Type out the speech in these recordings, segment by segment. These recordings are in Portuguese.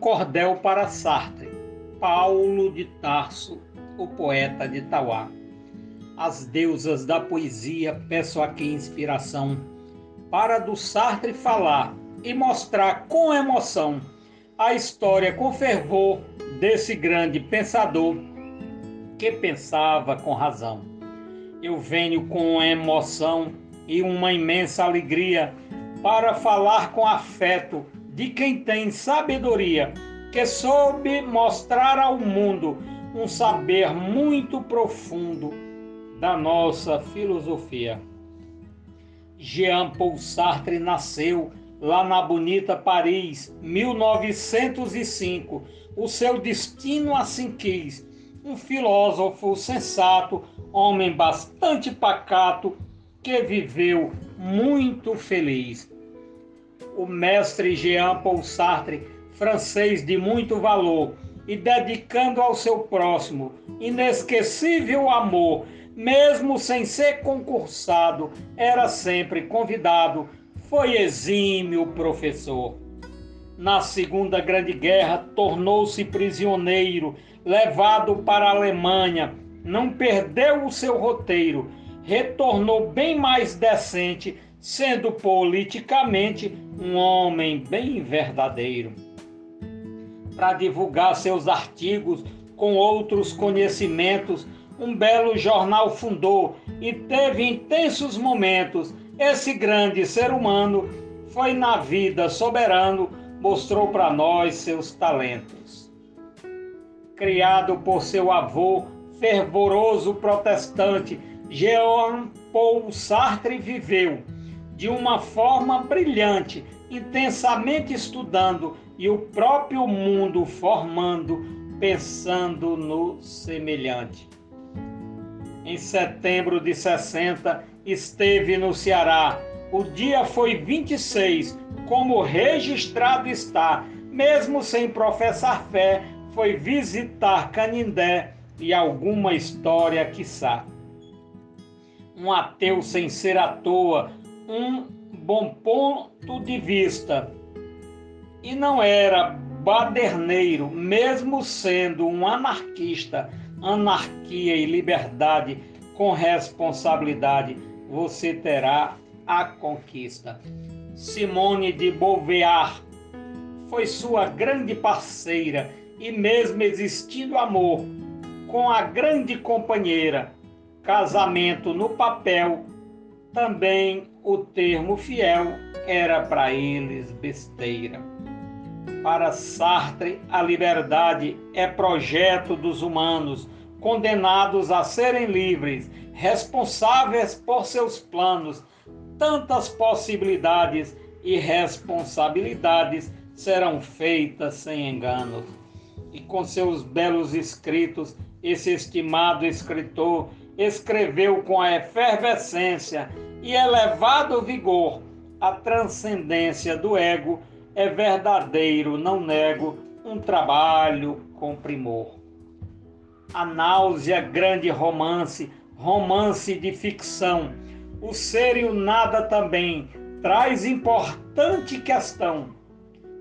cordel para Sartre, Paulo de Tarso, o poeta de Tauá. As deusas da poesia, peço aqui inspiração para do Sartre falar e mostrar com emoção a história com fervor desse grande pensador que pensava com razão. Eu venho com emoção e uma imensa alegria para falar com afeto de quem tem sabedoria, que soube mostrar ao mundo um saber muito profundo da nossa filosofia. Jean Paul Sartre nasceu lá na bonita Paris, 1905. O seu destino assim quis. Um filósofo sensato, homem bastante pacato, que viveu muito feliz. O mestre Jean Paul Sartre, francês de muito valor, e dedicando ao seu próximo inesquecível amor, mesmo sem ser concursado, era sempre convidado, foi exímio professor. Na Segunda Grande Guerra, tornou-se prisioneiro, levado para a Alemanha, não perdeu o seu roteiro, retornou bem mais decente, sendo politicamente um homem bem verdadeiro. Para divulgar seus artigos com outros conhecimentos, um belo jornal fundou e teve intensos momentos. Esse grande ser humano foi na vida soberano, mostrou para nós seus talentos. Criado por seu avô, fervoroso protestante, Jean Paul Sartre viveu de uma forma brilhante, intensamente estudando e o próprio mundo formando, pensando no semelhante. Em setembro de 60, esteve no Ceará. O dia foi 26, como registrado está, mesmo sem professar fé, foi visitar Canindé e alguma história, quiçá um ateu sem ser à toa, um bom ponto de vista. E não era baderneiro, mesmo sendo um anarquista, anarquia e liberdade com responsabilidade, você terá a conquista. Simone de Beauvoir foi sua grande parceira e mesmo existindo amor com a grande companheira, casamento no papel, também o termo fiel era para eles besteira. Para Sartre, a liberdade é projeto dos humanos, condenados a serem livres, responsáveis por seus planos. Tantas possibilidades e responsabilidades serão feitas sem enganos. E com seus belos escritos, esse estimado escritor escreveu com a efervescência e elevado vigor a transcendência do ego é verdadeiro, não nego, um trabalho com primor. A náusea, grande romance, romance de ficção, o ser e o nada também, traz importante questão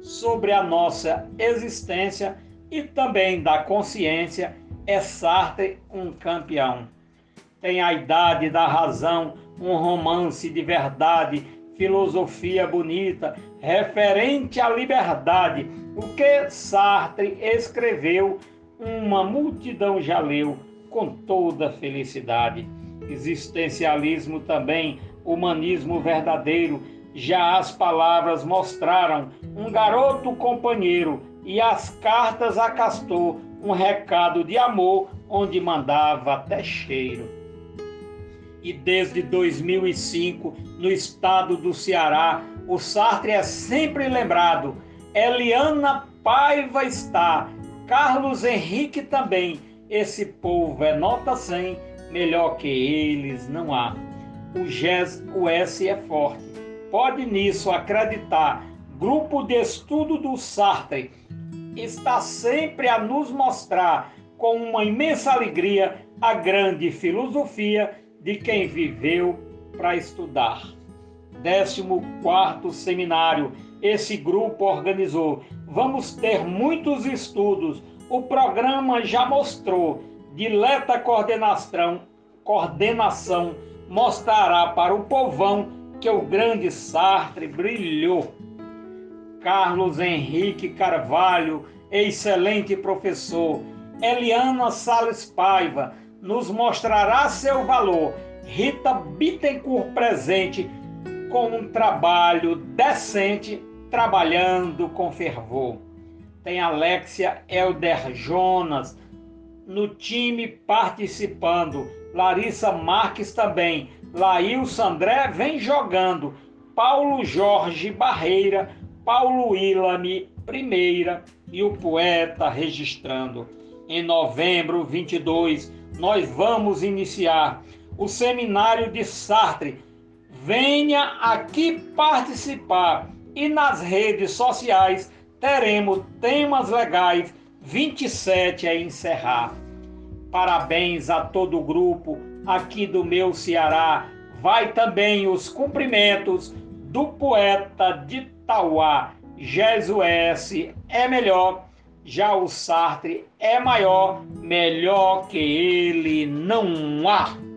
sobre a nossa existência e também da consciência, é Sartre um campeão tem a idade da razão, um romance de verdade, filosofia bonita, referente à liberdade. O que Sartre escreveu, uma multidão já leu com toda felicidade. Existencialismo também, humanismo verdadeiro, já as palavras mostraram um garoto companheiro e as cartas a Castor, um recado de amor onde mandava até cheiro e desde 2005, no estado do Ceará, o Sartre é sempre lembrado. Eliana Paiva está, Carlos Henrique também. Esse povo é nota 100, melhor que eles não há. O GES, o S é forte. Pode nisso acreditar. Grupo de estudo do Sartre está sempre a nos mostrar com uma imensa alegria a grande filosofia de quem viveu para estudar. 14 Seminário, esse grupo organizou. vamos ter muitos estudos. O programa já mostrou. Dileta coordenação, coordenação mostrará para o povão que o grande Sartre brilhou. Carlos Henrique Carvalho, excelente professor. Eliana Sales Paiva nos mostrará seu valor. Rita Bittencourt presente com um trabalho decente, trabalhando com fervor. Tem Alexia Elder Jonas no time participando. Larissa Marques também. Laílson André vem jogando. Paulo Jorge Barreira, Paulo Ilame Primeira e o poeta registrando. Em novembro 22, nós vamos iniciar o seminário de Sartre. Venha aqui participar e nas redes sociais teremos temas legais 27 a encerrar. Parabéns a todo o grupo aqui do meu Ceará. Vai também os cumprimentos do poeta de Tauá, Jesués é melhor, já o Sartre é maior, melhor que ele não há.